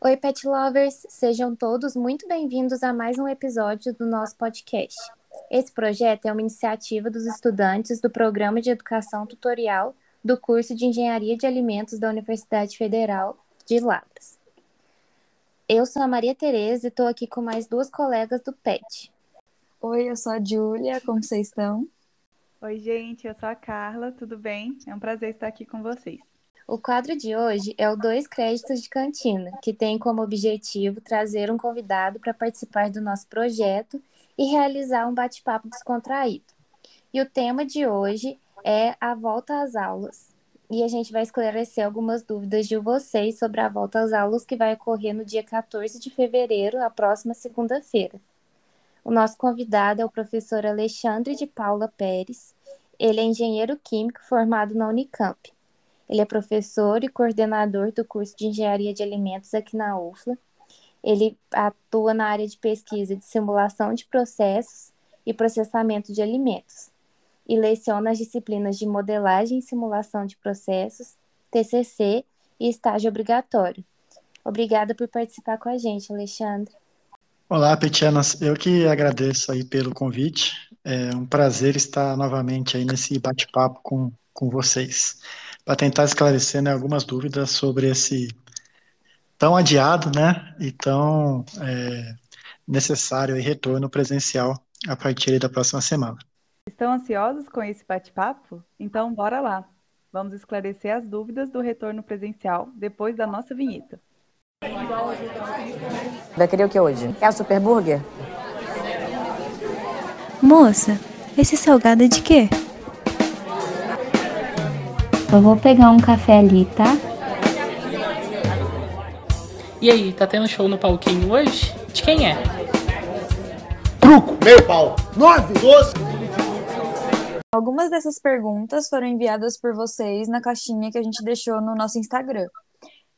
Oi, pet lovers! Sejam todos muito bem-vindos a mais um episódio do nosso podcast. Esse projeto é uma iniciativa dos estudantes do Programa de Educação Tutorial do curso de Engenharia de Alimentos da Universidade Federal de Lavras. Eu sou a Maria Tereza e estou aqui com mais duas colegas do PET. Oi, eu sou a Júlia, como vocês estão? Oi, gente, eu sou a Carla, tudo bem? É um prazer estar aqui com vocês. O quadro de hoje é o Dois Créditos de Cantina, que tem como objetivo trazer um convidado para participar do nosso projeto e realizar um bate-papo descontraído. E o tema de hoje é a volta às aulas. E a gente vai esclarecer algumas dúvidas de vocês sobre a volta às aulas que vai ocorrer no dia 14 de fevereiro, a próxima segunda-feira. O nosso convidado é o professor Alexandre de Paula Pérez. Ele é engenheiro químico formado na Unicamp. Ele é professor e coordenador do curso de Engenharia de Alimentos aqui na UFLA. Ele atua na área de pesquisa de simulação de processos e processamento de alimentos e leciona as disciplinas de modelagem e simulação de processos, TCC e estágio obrigatório. Obrigada por participar com a gente, Alexandre. Olá, Petianas. Eu que agradeço aí pelo convite. É um prazer estar novamente aí nesse bate-papo com, com vocês, para tentar esclarecer né, algumas dúvidas sobre esse tão adiado né, e tão é, necessário e retorno presencial a partir da próxima semana. Estão ansiosos com esse bate-papo? Então, bora lá. Vamos esclarecer as dúvidas do retorno presencial depois da nossa vinheta. Vai querer o que hoje? É o Super Burger? Moça, esse salgado é de quê? Eu vou pegar um café ali, tá? E aí, tá tendo show no palquinho hoje? De quem é? Truco, meio pau, nove, doze. Algumas dessas perguntas foram enviadas por vocês na caixinha que a gente deixou no nosso Instagram.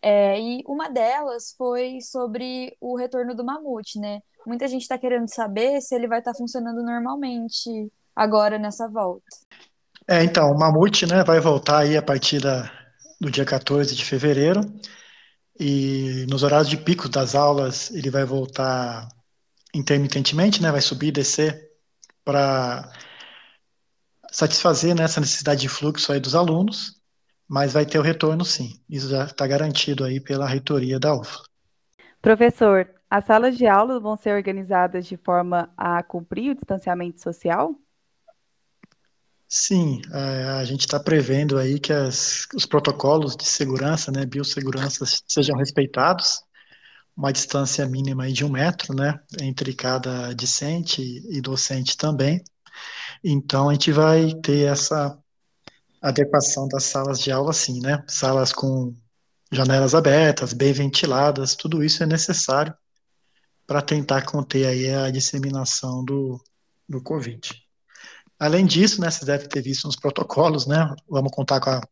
É, e uma delas foi sobre o retorno do mamute, né? Muita gente está querendo saber se ele vai estar tá funcionando normalmente agora nessa volta. É, então, o mamute né, vai voltar aí a partir da, do dia 14 de fevereiro. E nos horários de pico das aulas, ele vai voltar intermitentemente, né? Vai subir e descer para satisfazer né, essa necessidade de fluxo aí dos alunos, mas vai ter o retorno sim. Isso já está garantido aí pela reitoria da UFLA. Professor, as salas de aula vão ser organizadas de forma a cumprir o distanciamento social? Sim, a, a gente está prevendo aí que as, os protocolos de segurança, né, biossegurança, sejam respeitados, uma distância mínima aí de um metro, né, entre cada discente e docente também. Então, a gente vai ter essa adequação das salas de aula, sim, né? Salas com janelas abertas, bem ventiladas, tudo isso é necessário para tentar conter aí a disseminação do, do Covid. Além disso, né, vocês devem ter visto nos protocolos, né? Vamos contar com a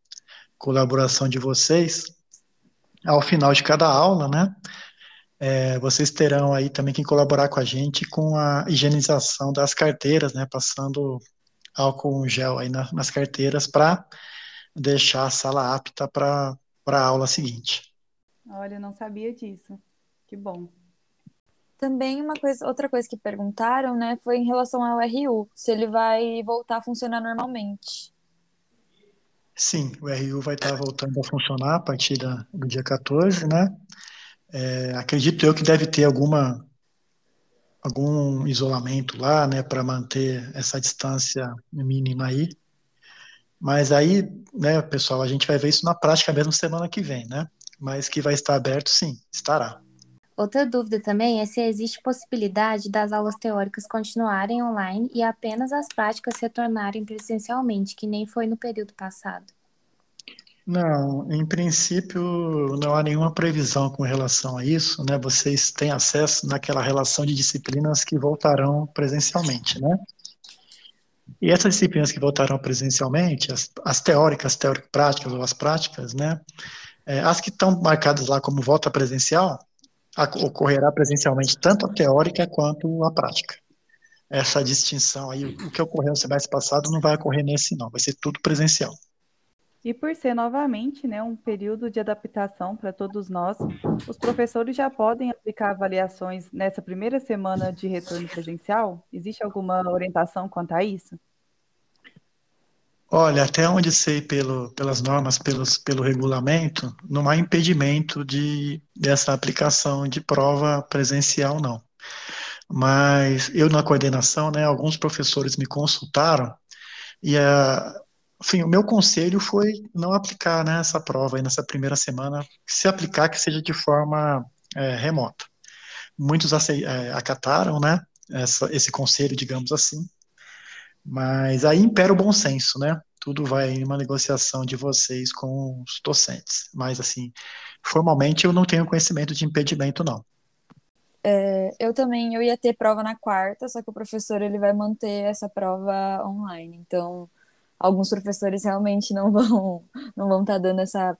colaboração de vocês. Ao final de cada aula, né? É, vocês terão aí também que colaborar com a gente com a higienização das carteiras, né, passando álcool gel aí na, nas carteiras para deixar a sala apta para a aula seguinte. Olha, eu não sabia disso. Que bom. Também uma coisa, outra coisa que perguntaram, né, foi em relação ao RU, se ele vai voltar a funcionar normalmente. Sim, o RU vai estar voltando a funcionar a partir da, do dia 14, né? É, acredito eu que deve ter alguma algum isolamento lá, né, para manter essa distância mínima aí. Mas aí, né, pessoal, a gente vai ver isso na prática mesmo semana que vem, né? Mas que vai estar aberto, sim, estará. Outra dúvida também é se existe possibilidade das aulas teóricas continuarem online e apenas as práticas retornarem presencialmente, que nem foi no período passado. Não, em princípio não há nenhuma previsão com relação a isso, né? Vocês têm acesso naquela relação de disciplinas que voltarão presencialmente, né? E essas disciplinas que voltarão presencialmente, as, as teóricas, teórico-práticas ou as práticas, né? É, as que estão marcadas lá como volta presencial, ocorrerá presencialmente tanto a teórica quanto a prática. Essa distinção aí, o que ocorreu no semestre passado não vai ocorrer nesse não, vai ser tudo presencial. E por ser novamente né, um período de adaptação para todos nós, os professores já podem aplicar avaliações nessa primeira semana de retorno presencial? Existe alguma orientação quanto a isso? Olha, até onde sei pelo, pelas normas, pelos, pelo regulamento, não há impedimento de, dessa aplicação de prova presencial, não. Mas eu, na coordenação, né, alguns professores me consultaram e, a, enfim, o meu conselho foi não aplicar né, essa prova aí nessa primeira semana, se aplicar que seja de forma é, remota. Muitos é, acataram né, essa, esse conselho, digamos assim, mas aí impera o bom senso, né? Tudo vai em uma negociação de vocês com os docentes. Mas, assim, formalmente eu não tenho conhecimento de impedimento, não. É, eu também, eu ia ter prova na quarta, só que o professor ele vai manter essa prova online. Então, alguns professores realmente não vão não vão estar tá dando essa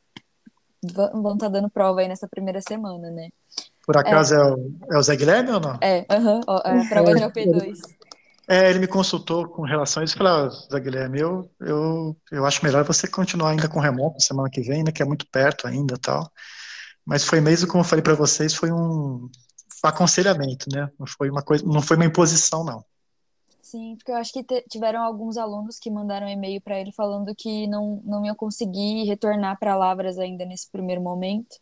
vão estar tá dando prova aí nessa primeira semana, né? Por acaso é, é o, é o Zé Guilherme ou não? É, uhum, é a prova de OP2. É, ele me consultou com relação a isso e falou, ah, Zé Guilherme, eu, eu, eu acho melhor você continuar ainda com remoto semana que vem, né, que é muito perto ainda tal. Mas foi mesmo, como eu falei para vocês, foi um aconselhamento, né? Não foi uma coisa, não foi uma imposição, não. Sim, porque eu acho que tiveram alguns alunos que mandaram e-mail para ele falando que não, não iam conseguir retornar para Lavras ainda nesse primeiro momento.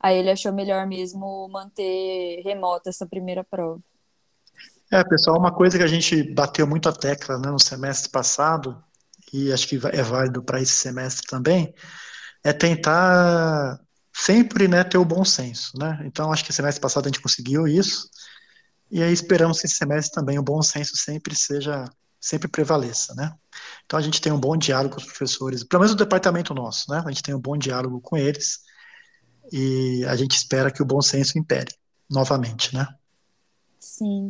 Aí ele achou melhor mesmo manter remota essa primeira prova. É, pessoal, uma coisa que a gente bateu muito a tecla né, no semestre passado, e acho que é válido para esse semestre também, é tentar sempre né, ter o bom senso. Né? Então, acho que semestre passado a gente conseguiu isso, e aí esperamos que esse semestre também o bom senso sempre seja, sempre prevaleça. Né? Então, a gente tem um bom diálogo com os professores, pelo menos o departamento nosso, né? a gente tem um bom diálogo com eles, e a gente espera que o bom senso impere novamente. Né? Sim.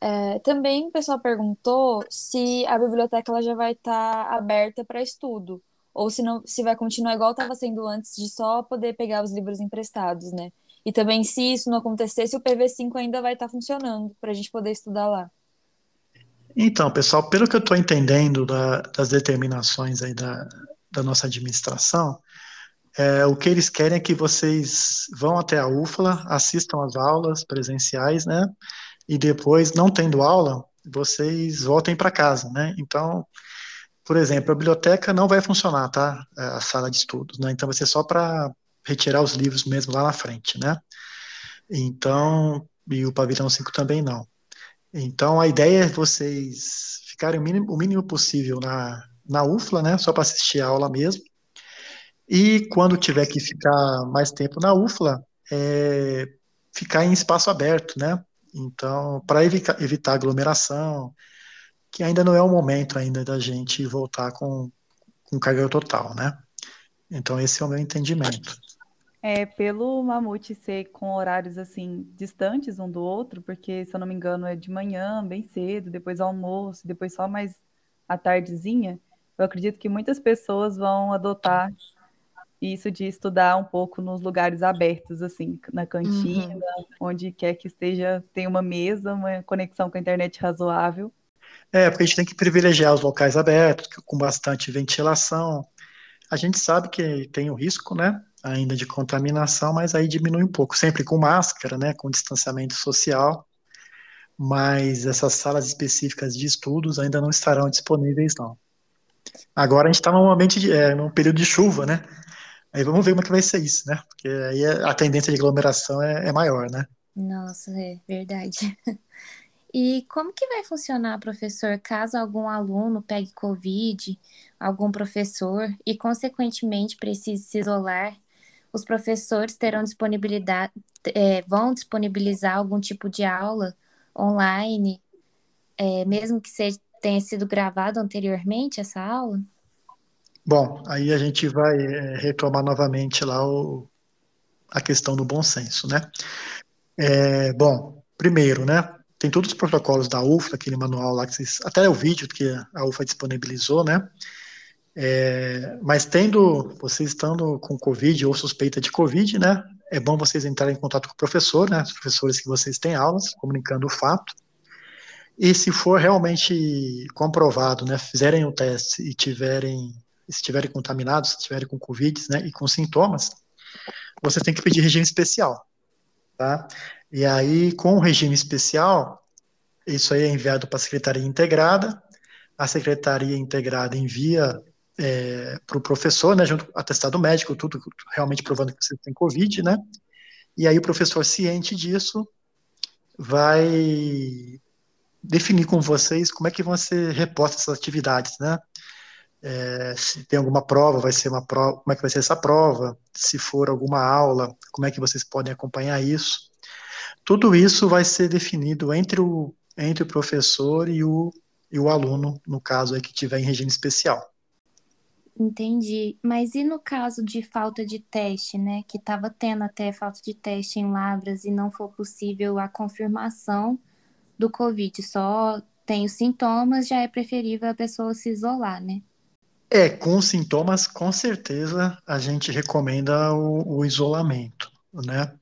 É, também o pessoal perguntou se a biblioteca ela já vai estar tá aberta para estudo, ou se, não, se vai continuar igual estava sendo antes, de só poder pegar os livros emprestados, né? E também, se isso não acontecer, se o PV5 ainda vai estar tá funcionando para a gente poder estudar lá. Então, pessoal, pelo que eu estou entendendo da, das determinações aí da, da nossa administração, é, o que eles querem é que vocês vão até a UFLA, assistam às aulas presenciais, né? E depois, não tendo aula, vocês voltem para casa, né? Então, por exemplo, a biblioteca não vai funcionar, tá? A sala de estudos, né? Então vai ser só para retirar os livros mesmo lá na frente, né? Então, e o pavilhão 5 também não. Então, a ideia é vocês ficarem o mínimo, o mínimo possível na, na UFLA, né? Só para assistir a aula mesmo. E quando tiver que ficar mais tempo na UFLA, é, ficar em espaço aberto, né? Então, para evitar, evitar aglomeração, que ainda não é o momento ainda da gente voltar com, com carga total, né? Então, esse é o meu entendimento. É, pelo Mamute ser com horários assim distantes um do outro, porque se eu não me engano é de manhã, bem cedo, depois almoço, depois só mais à tardezinha, eu acredito que muitas pessoas vão adotar isso de estudar um pouco nos lugares abertos, assim, na cantina, uhum. onde quer que esteja, tem uma mesa, uma conexão com a internet razoável. É, porque a gente tem que privilegiar os locais abertos, com bastante ventilação. A gente sabe que tem o risco, né, ainda de contaminação, mas aí diminui um pouco, sempre com máscara, né, com distanciamento social. Mas essas salas específicas de estudos ainda não estarão disponíveis, não. Agora a gente está num ambiente de, é, num período de chuva, né? Aí vamos ver como é que vai ser isso, né? Porque aí a tendência de aglomeração é, é maior, né? Nossa, é verdade. E como que vai funcionar, professor, caso algum aluno pegue Covid, algum professor, e consequentemente precise se isolar? Os professores terão disponibilidade, é, vão disponibilizar algum tipo de aula online, é, mesmo que seja, tenha sido gravado anteriormente essa aula? Bom, aí a gente vai é, retomar novamente lá o, a questão do bom senso, né? É, bom, primeiro, né? Tem todos os protocolos da UFA, aquele manual lá que vocês, até o vídeo que a UFA disponibilizou, né? É, mas tendo, vocês estando com Covid ou suspeita de Covid, né? É bom vocês entrarem em contato com o professor, né? Os professores que vocês têm aulas, comunicando o fato. E se for realmente comprovado, né? Fizerem o teste e tiverem estiverem contaminados, estiverem com Covid, né, e com sintomas, você tem que pedir regime especial, tá? E aí, com o regime especial, isso aí é enviado para a Secretaria Integrada, a Secretaria Integrada envia é, para o professor, né, junto com atestado médico, tudo realmente provando que você tem Covid, né, e aí o professor, ciente disso, vai definir com vocês como é que vão ser repostas essas atividades, né, é, se tem alguma prova, vai ser uma prova, como é que vai ser essa prova, se for alguma aula, como é que vocês podem acompanhar isso. Tudo isso vai ser definido entre o, entre o professor e o, e o aluno, no caso aí que tiver em regime especial. Entendi. Mas e no caso de falta de teste, né? Que estava tendo até falta de teste em Lavras e não for possível a confirmação do Covid, só tem os sintomas, já é preferível a pessoa se isolar, né? É, com sintomas, com certeza a gente recomenda o, o isolamento, né?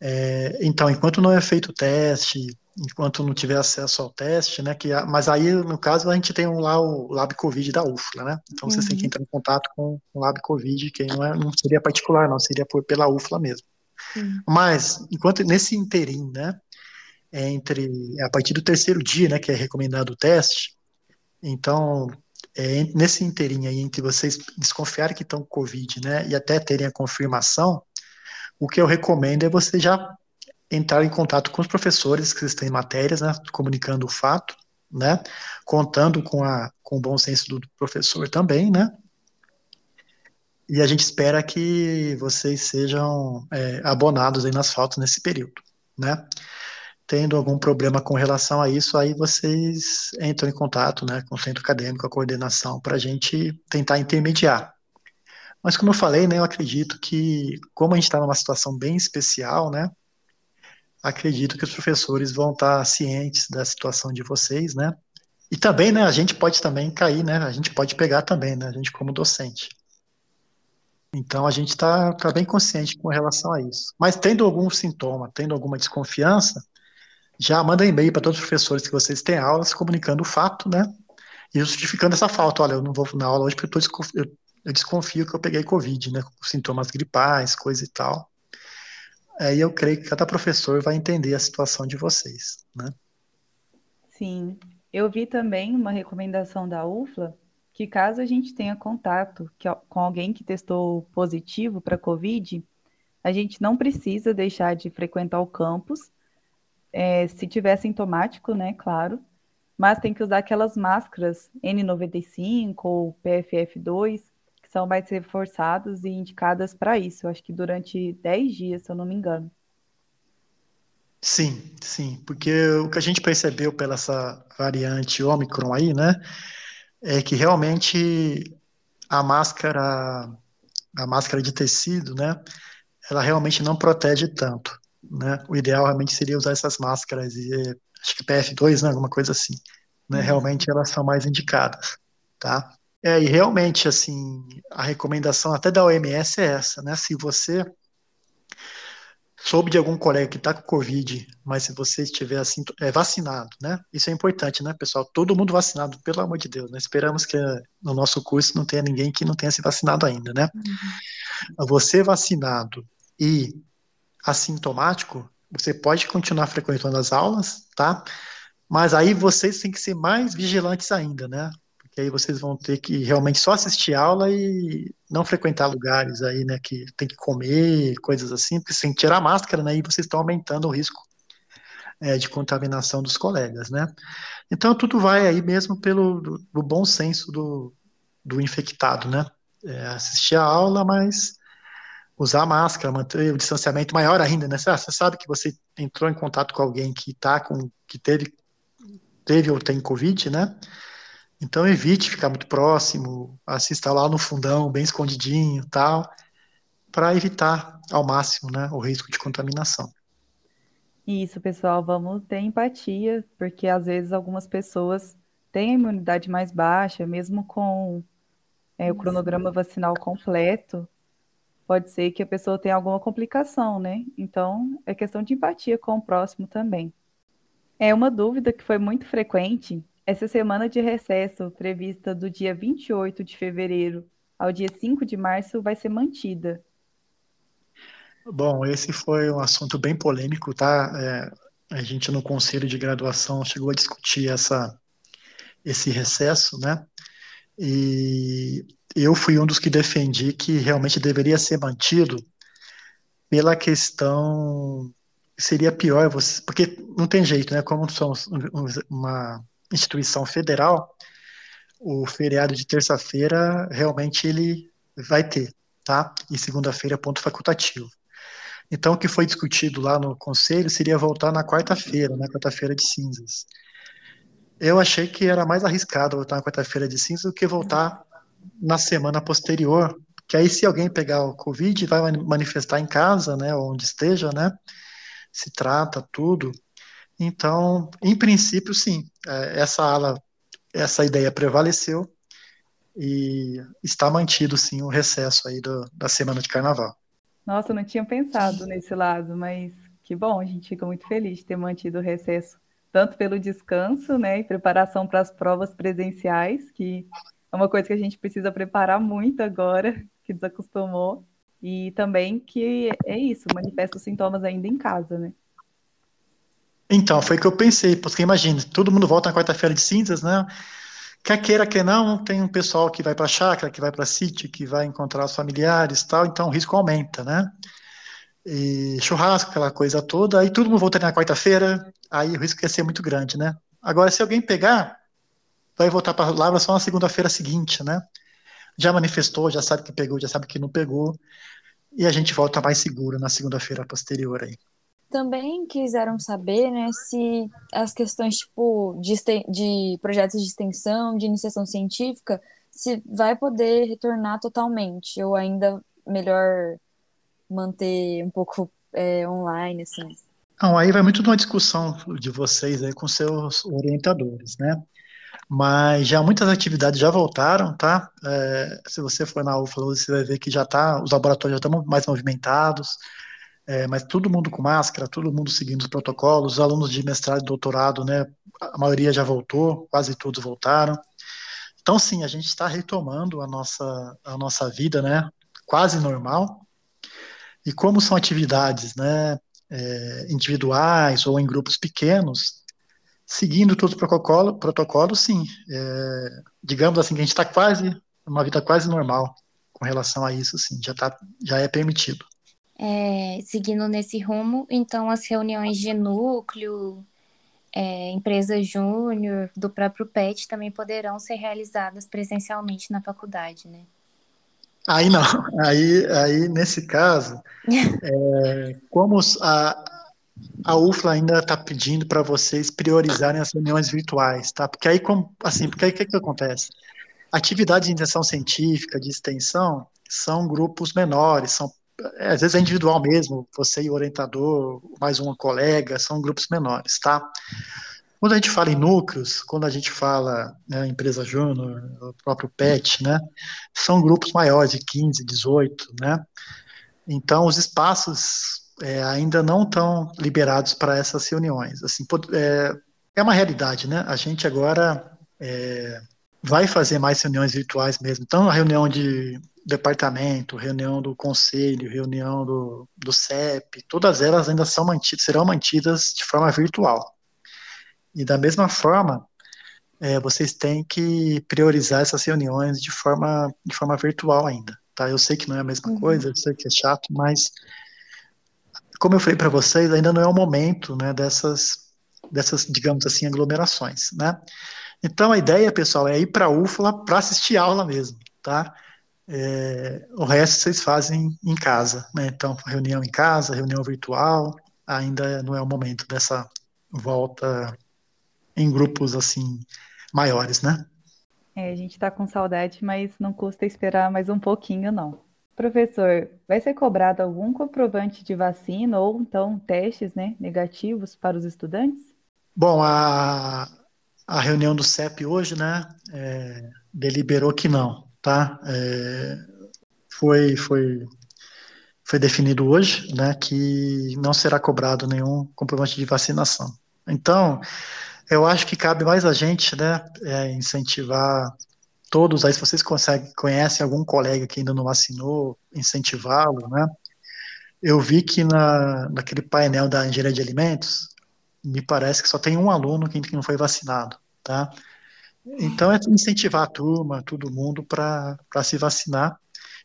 É, então, enquanto não é feito o teste, enquanto não tiver acesso ao teste, né? Que, mas aí, no caso, a gente tem um, lá o Lab Covid da UFLA, né? Então, uhum. você tem que uhum. entrar em contato com o Lab Covid, que não, é, não seria particular, não, seria por, pela UFLA mesmo. Uhum. Mas, enquanto nesse interim, né? Entre, a partir do terceiro dia, né? Que é recomendado o teste, então, é, nesse inteirinho aí, entre vocês desconfiarem que estão com Covid, né, e até terem a confirmação, o que eu recomendo é você já entrar em contato com os professores que vocês têm matérias, né, comunicando o fato, né, contando com, a, com o bom senso do professor também, né, e a gente espera que vocês sejam é, abonados aí nas faltas nesse período, né tendo algum problema com relação a isso, aí vocês entram em contato né, com o centro acadêmico, a coordenação, para a gente tentar intermediar. Mas como eu falei, né, eu acredito que, como a gente está numa situação bem especial, né, acredito que os professores vão estar tá cientes da situação de vocês, né, e também, né, a gente pode também cair, né, a gente pode pegar também, né, a gente como docente. Então a gente está tá bem consciente com relação a isso. Mas tendo algum sintoma, tendo alguma desconfiança, já manda e-mail para todos os professores que vocês têm aulas comunicando o fato, né? E justificando essa falta. Olha, eu não vou na aula hoje porque eu, desconfio, eu, eu desconfio que eu peguei Covid, né? Com sintomas gripais, coisa e tal. Aí eu creio que cada professor vai entender a situação de vocês, né? Sim. Eu vi também uma recomendação da UFLA que caso a gente tenha contato com alguém que testou positivo para Covid, a gente não precisa deixar de frequentar o campus é, se tiver sintomático, né, claro, mas tem que usar aquelas máscaras N95 ou PFF2, que são mais reforçadas e indicadas para isso. Eu acho que durante 10 dias, se eu não me engano. Sim, sim, porque o que a gente percebeu pela essa variante Omicron aí, né, é que realmente a máscara, a máscara de tecido, né, ela realmente não protege tanto né? O ideal realmente seria usar essas máscaras e acho que PF2, né? Alguma coisa assim, né? Uhum. Realmente elas são mais indicadas, tá? É, e realmente, assim, a recomendação até da OMS é essa, né? Se você soube de algum colega que está com Covid, mas se você estiver assim, é, vacinado, né? Isso é importante, né, pessoal? Todo mundo vacinado, pelo amor de Deus, né? Esperamos que no nosso curso não tenha ninguém que não tenha se vacinado ainda, né? Uhum. Você vacinado e assintomático, você pode continuar frequentando as aulas, tá? Mas aí vocês têm que ser mais vigilantes ainda, né? Porque aí vocês vão ter que realmente só assistir aula e não frequentar lugares aí, né? Que tem que comer, coisas assim, porque sem tirar a máscara, né? E vocês estão aumentando o risco é, de contaminação dos colegas, né? Então tudo vai aí mesmo pelo do, do bom senso do, do infectado, né? É, assistir a aula, mas usar máscara, manter o distanciamento maior ainda, né? Você sabe que você entrou em contato com alguém que tá com, que teve, teve ou tem Covid, né? Então evite ficar muito próximo, assista lá no fundão, bem escondidinho, tal, para evitar ao máximo, né, o risco de contaminação. Isso, pessoal, vamos ter empatia, porque às vezes algumas pessoas têm a imunidade mais baixa, mesmo com é, o cronograma vacinal completo, pode ser que a pessoa tenha alguma complicação, né? Então, é questão de empatia com o próximo também. É uma dúvida que foi muito frequente. Essa semana de recesso, prevista do dia 28 de fevereiro ao dia 5 de março vai ser mantida. Bom, esse foi um assunto bem polêmico, tá? É, a gente no conselho de graduação chegou a discutir essa, esse recesso, né? E eu fui um dos que defendi que realmente deveria ser mantido pela questão seria pior você, porque não tem jeito, né? Como somos uma instituição federal, o feriado de terça-feira realmente ele vai ter, tá? E segunda-feira é ponto facultativo. Então, o que foi discutido lá no conselho seria voltar na quarta-feira, na quarta-feira de cinzas. Eu achei que era mais arriscado voltar na quarta-feira de cinzas do que voltar na semana posterior, que aí se alguém pegar o Covid vai manifestar em casa, né, onde esteja, né, se trata tudo. Então, em princípio, sim, é, essa ala, essa ideia prevaleceu e está mantido, sim, o recesso aí do, da semana de carnaval. Nossa, não tinha pensado nesse lado, mas que bom, a gente fica muito feliz de ter mantido o recesso, tanto pelo descanso, né, e preparação para as provas presenciais, que é uma coisa que a gente precisa preparar muito agora, que desacostumou, e também que é isso, manifesta os sintomas ainda em casa, né? Então, foi o que eu pensei, porque imagina, todo mundo volta na quarta-feira de cinzas, né? Quer queira, quer não, tem um pessoal que vai para a chácara, que vai para sítio, que vai encontrar os familiares tal, então o risco aumenta, né? E churrasco, aquela coisa toda, aí todo mundo volta na quarta-feira, aí o risco ia ser muito grande, né? Agora, se alguém pegar, vai voltar para lá só na segunda-feira seguinte, né? Já manifestou, já sabe que pegou, já sabe que não pegou, e a gente volta mais seguro na segunda-feira posterior aí. Também quiseram saber, né, se as questões tipo de, de projetos de extensão, de iniciação científica, se vai poder retornar totalmente ou ainda melhor manter um pouco é, online, assim. Não, aí vai muito de uma discussão de vocês aí com seus orientadores, né? Mas já muitas atividades já voltaram, tá? É, se você for na UFLA, você vai ver que já tá, os laboratórios já estão mais movimentados, é, mas todo mundo com máscara, todo mundo seguindo os protocolos, os alunos de mestrado e doutorado, né? A maioria já voltou, quase todos voltaram. Então, sim, a gente está retomando a nossa, a nossa vida, né? Quase normal. E como são atividades, né? É, individuais ou em grupos pequenos, seguindo todos os protocolos, protocolo, sim. É, digamos assim, que a gente está quase, uma vida quase normal com relação a isso, sim, já, tá, já é permitido. É, seguindo nesse rumo, então as reuniões de núcleo, é, empresa júnior, do próprio PET também poderão ser realizadas presencialmente na faculdade, né? Aí não, aí, aí nesse caso, é, como a, a UFLA ainda está pedindo para vocês priorizarem as reuniões virtuais, tá? Porque aí, como, assim, porque aí o que, que acontece? Atividades de intenção científica, de extensão, são grupos menores, são é, às vezes é individual mesmo, você e o orientador, mais um colega, são grupos menores, tá? Quando a gente fala em núcleos, quando a gente fala né, empresa júnior, o próprio PET, né, são grupos maiores, de 15, 18, né? Então, os espaços é, ainda não estão liberados para essas reuniões. Assim, é, é, uma realidade, né? A gente agora é, vai fazer mais reuniões virtuais mesmo. Então, a reunião de departamento, reunião do conselho, reunião do, do CEP, todas elas ainda são mantidas, serão mantidas de forma virtual. E da mesma forma, é, vocês têm que priorizar essas reuniões de forma, de forma virtual ainda. Tá? Eu sei que não é a mesma uhum. coisa, eu sei que é chato, mas como eu falei para vocês, ainda não é o momento né, dessas, dessas, digamos assim, aglomerações. Né? Então a ideia, pessoal, é ir para a UFLA para assistir aula mesmo, tá? É, o resto vocês fazem em casa, né? Então, reunião em casa, reunião virtual, ainda não é o momento dessa volta em grupos assim maiores, né? É, a gente está com saudade, mas não custa esperar mais um pouquinho, não. Professor, vai ser cobrado algum comprovante de vacina ou então testes, né, negativos para os estudantes? Bom, a, a reunião do CEP hoje, né, é, deliberou que não, tá? É, foi, foi, foi definido hoje, né, que não será cobrado nenhum comprovante de vacinação. Então, eu acho que cabe mais a gente, né, é, incentivar todos aí, se vocês conseguem, conhecem algum colega que ainda não vacinou, incentivá-lo, né? Eu vi que na, naquele painel da engenharia de alimentos, me parece que só tem um aluno que, não foi vacinado, tá? Então é incentivar a turma, todo mundo para se vacinar.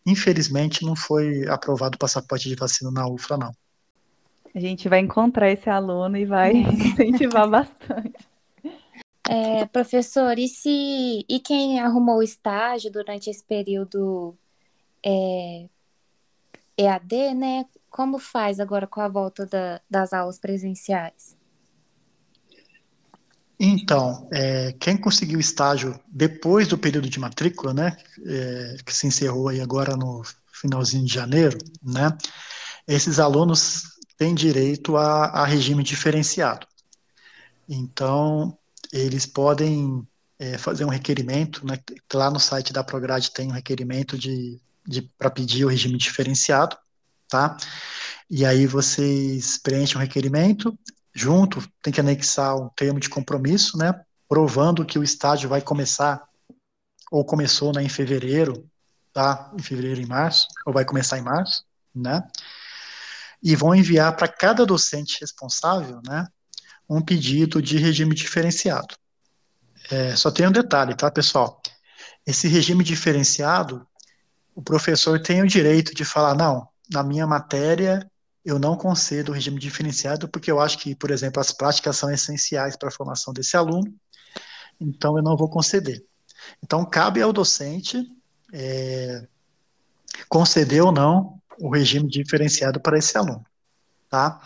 Infelizmente não foi aprovado o passaporte de vacina na UFRA, não. A gente vai encontrar esse aluno e vai incentivar bastante. É, professor, e se e quem arrumou o estágio durante esse período é, EAD, né? Como faz agora com a volta da, das aulas presenciais? Então, é, quem conseguiu estágio depois do período de matrícula, né, é, que se encerrou aí agora no finalzinho de janeiro, né, esses alunos têm direito a, a regime diferenciado. Então, eles podem é, fazer um requerimento, né, lá no site da Prograde tem um requerimento de, de para pedir o regime diferenciado, tá? E aí vocês preenchem o requerimento, junto tem que anexar um termo de compromisso, né, provando que o estágio vai começar ou começou né, em fevereiro, tá? Em fevereiro e março, ou vai começar em março, né? E vão enviar para cada docente responsável, né, um pedido de regime diferenciado. É, só tem um detalhe, tá, pessoal? Esse regime diferenciado, o professor tem o direito de falar, não, na minha matéria eu não concedo o regime diferenciado porque eu acho que, por exemplo, as práticas são essenciais para a formação desse aluno, então eu não vou conceder. Então, cabe ao docente é, conceder ou não o regime diferenciado para esse aluno, tá?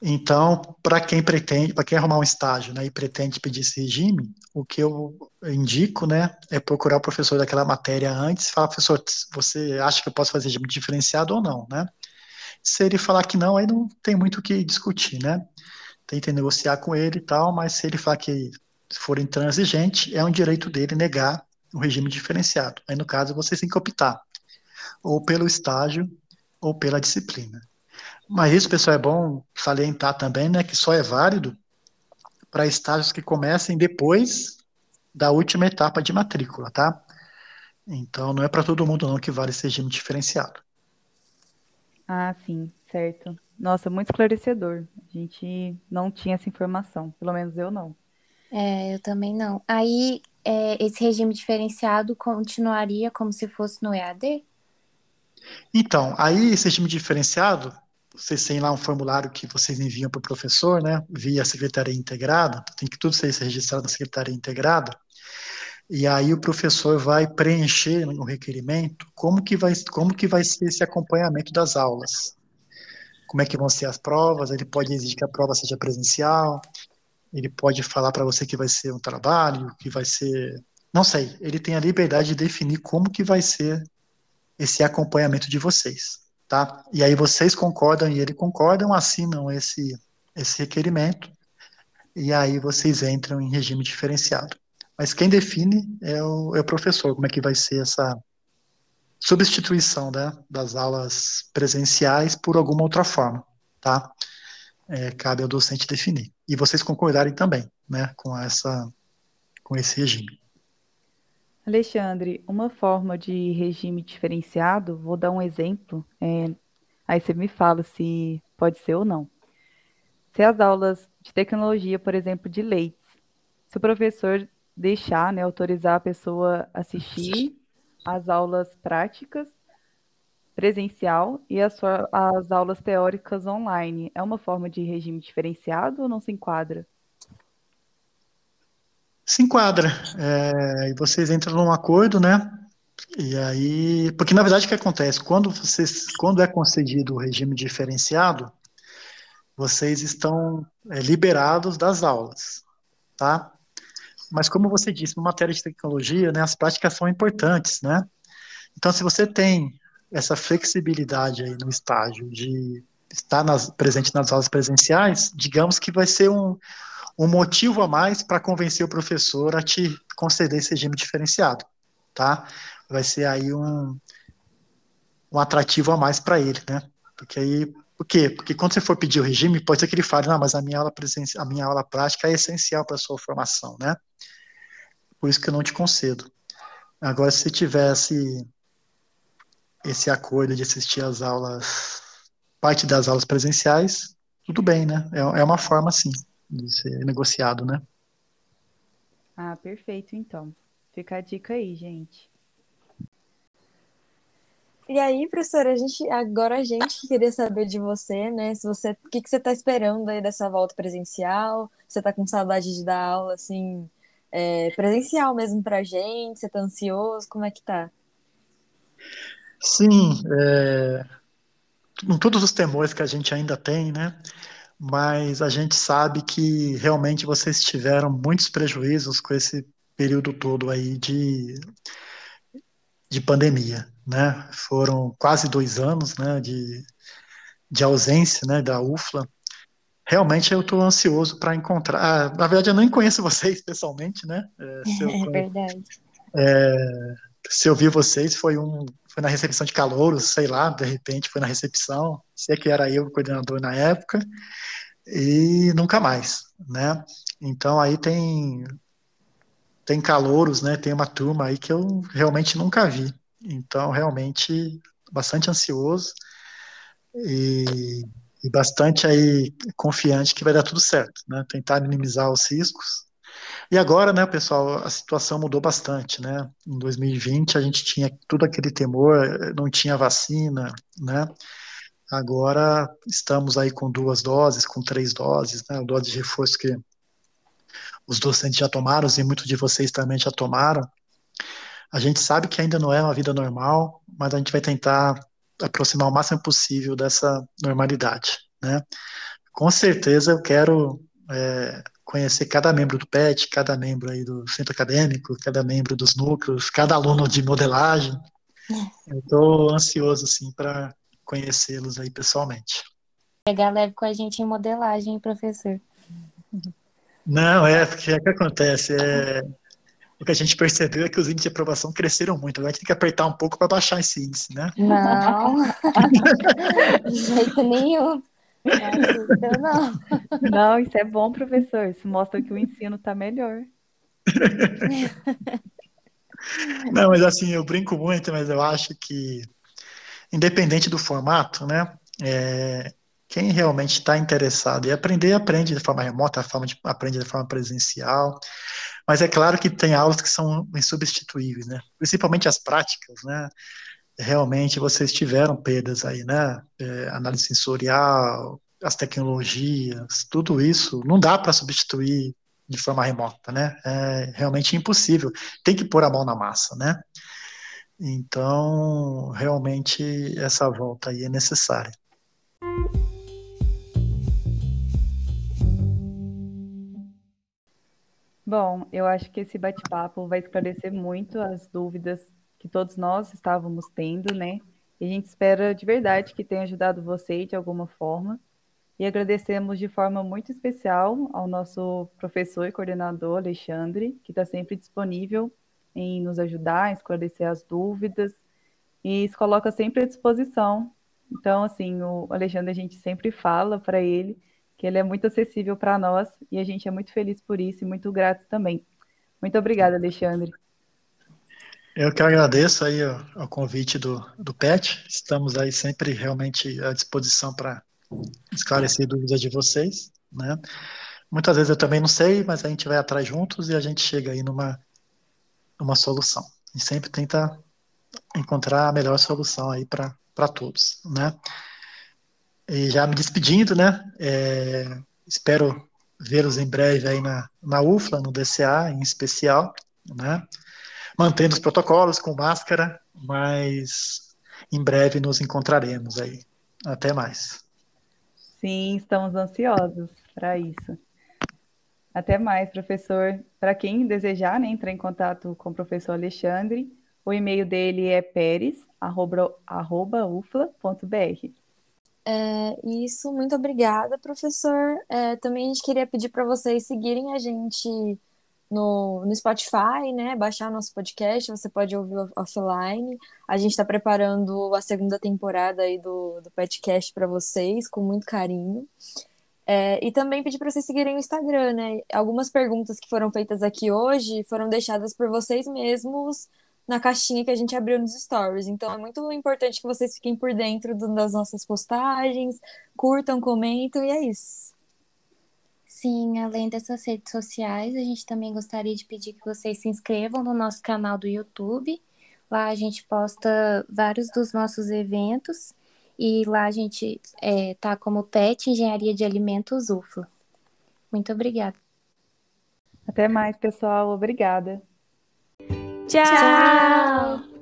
Então, para quem pretende, para quem arrumar um estágio, né, e pretende pedir esse regime, o que eu indico, né, é procurar o professor daquela matéria antes, falar, professor, você acha que eu posso fazer regime diferenciado ou não, né? Se ele falar que não, aí não tem muito o que discutir, né? Que negociar com ele e tal, mas se ele falar que for intransigente, é um direito dele negar o regime diferenciado. Aí, no caso, você tem que optar ou pelo estágio ou pela disciplina. Mas isso, pessoal, é bom salientar também, né, que só é válido para estágios que comecem depois da última etapa de matrícula, tá? Então, não é para todo mundo não que vale esse regime diferenciado. Ah, sim, certo. Nossa, muito esclarecedor. A gente não tinha essa informação, pelo menos eu não. É, eu também não. Aí, é, esse regime diferenciado continuaria como se fosse no EAD? Então, aí esse regime diferenciado, vocês têm lá um formulário que vocês enviam para o professor, né, via Secretaria Integrada, tem que tudo ser registrado na Secretaria Integrada, e aí o professor vai preencher no requerimento como que vai, como que vai ser esse acompanhamento das aulas. Como é que vão ser as provas, ele pode exigir que a prova seja presencial, ele pode falar para você que vai ser um trabalho, que vai ser, não sei, ele tem a liberdade de definir como que vai ser esse acompanhamento de vocês, tá? E aí vocês concordam e ele concordam, assinam esse esse requerimento e aí vocês entram em regime diferenciado. Mas quem define é o, é o professor, como é que vai ser essa substituição né, das aulas presenciais por alguma outra forma, tá? É, cabe ao docente definir. E vocês concordarem também, né, com essa, com esse regime. Alexandre, uma forma de regime diferenciado, vou dar um exemplo, é, aí você me fala se pode ser ou não. Se as aulas de tecnologia, por exemplo, de leites, se o professor deixar, né, autorizar a pessoa assistir às aulas práticas presencial e as, as aulas teóricas online. É uma forma de regime diferenciado ou não se enquadra? Se enquadra. É, e vocês entram num acordo, né? E aí, porque na verdade o que acontece? Quando vocês, quando é concedido o regime diferenciado, vocês estão é, liberados das aulas, tá? Mas como você disse, na matéria de tecnologia, né, as práticas são importantes, né? Então, se você tem essa flexibilidade aí no estágio de estar nas, presente nas aulas presenciais, digamos que vai ser um, um motivo a mais para convencer o professor a te conceder esse regime diferenciado, tá? Vai ser aí um, um atrativo a mais para ele, né? Porque aí, por quê? Porque quando você for pedir o regime, pode ser que ele fale, não, mas a minha aula presencial, a minha aula prática é essencial para a sua formação, né? por isso que eu não te concedo. Agora, se tivesse esse acordo de assistir às aulas, parte das aulas presenciais, tudo bem, né? É, é uma forma, sim, de ser negociado, né? Ah, perfeito, então. Fica a dica aí, gente. E aí, professora, a gente, agora a gente queria saber de você, né? Se você, o que, que você está esperando aí dessa volta presencial? Você está com saudade de dar aula, assim, é, presencial mesmo pra gente? Você está ansioso? Como é que tá? Sim, é, com todos os temores que a gente ainda tem, né? Mas a gente sabe que realmente vocês tiveram muitos prejuízos com esse período todo aí de, de pandemia, né? Foram quase dois anos, né, de, de ausência, né, da UFLA. Realmente eu estou ansioso para encontrar. Ah, na verdade, eu nem conheço vocês pessoalmente, né? É, é verdade. É, se eu vi vocês, foi um foi na recepção de calouros, sei lá, de repente foi na recepção, sei que era eu o coordenador na época, e nunca mais, né? Então aí tem tem calouros, né? Tem uma turma aí que eu realmente nunca vi. Então, realmente, bastante ansioso e, e bastante aí confiante que vai dar tudo certo, né? Tentar minimizar os riscos e agora, né, pessoal, a situação mudou bastante, né? Em 2020 a gente tinha tudo aquele temor, não tinha vacina, né? Agora estamos aí com duas doses, com três doses, né? Dose de reforço que os docentes já tomaram e muitos de vocês também já tomaram. A gente sabe que ainda não é uma vida normal, mas a gente vai tentar aproximar o máximo possível dessa normalidade, né? Com certeza eu quero é, conhecer cada membro do PET, cada membro aí do centro acadêmico, cada membro dos núcleos, cada aluno de modelagem. É. Eu estou ansioso assim para conhecê-los aí pessoalmente. Pegar leve com a gente em modelagem, professor. Não, é, porque é o que acontece. É, o que a gente percebeu é que os índices de aprovação cresceram muito. Agora a gente tem que apertar um pouco para baixar esse índice, né? Não, de jeito nenhum. Não, não, isso é bom, professor. Isso mostra que o ensino está melhor. Não, mas assim, eu brinco muito, mas eu acho que, independente do formato, né, é, quem realmente está interessado em aprender, aprende de forma remota, forma de, aprende de forma presencial, mas é claro que tem aulas que são insubstituíveis, né, principalmente as práticas, né, realmente vocês tiveram perdas aí, né? É, análise sensorial, as tecnologias, tudo isso não dá para substituir de forma remota, né? É realmente impossível. Tem que pôr a mão na massa, né? Então, realmente essa volta aí é necessária. Bom, eu acho que esse bate-papo vai esclarecer muito as dúvidas que todos nós estávamos tendo, né? E a gente espera de verdade que tenha ajudado você de alguma forma. E agradecemos de forma muito especial ao nosso professor e coordenador Alexandre, que está sempre disponível em nos ajudar, esclarecer as dúvidas e se coloca sempre à disposição. Então, assim, o Alexandre, a gente sempre fala para ele que ele é muito acessível para nós e a gente é muito feliz por isso e muito grato também. Muito obrigada, Alexandre. Eu que agradeço aí o, o convite do, do PET. Estamos aí sempre realmente à disposição para esclarecer dúvidas de vocês, né? Muitas vezes eu também não sei, mas a gente vai atrás juntos e a gente chega aí numa, numa solução. E sempre tenta encontrar a melhor solução aí para todos, né? E já me despedindo, né? É, espero vê-los em breve aí na, na UFLA, no DCA em especial, né? Mantendo os protocolos com máscara, mas em breve nos encontraremos aí. Até mais. Sim, estamos ansiosos para isso. Até mais, professor. Para quem desejar né, entrar em contato com o professor Alexandre, o e-mail dele é peres@ufla.br. É, isso, muito obrigada, professor. É, também a gente queria pedir para vocês seguirem a gente no, no Spotify, né? Baixar nosso podcast, você pode ouvir offline. A gente está preparando a segunda temporada aí do, do podcast para vocês, com muito carinho. É, e também pedir para vocês seguirem o Instagram, né? Algumas perguntas que foram feitas aqui hoje foram deixadas por vocês mesmos na caixinha que a gente abriu nos stories. Então é muito importante que vocês fiquem por dentro das nossas postagens, curtam, comentam e é isso. Sim, além dessas redes sociais, a gente também gostaria de pedir que vocês se inscrevam no nosso canal do YouTube. Lá a gente posta vários dos nossos eventos e lá a gente é, tá como PET Engenharia de Alimentos UFLA. Muito obrigada. Até mais, pessoal. Obrigada. Tchau. Tchau.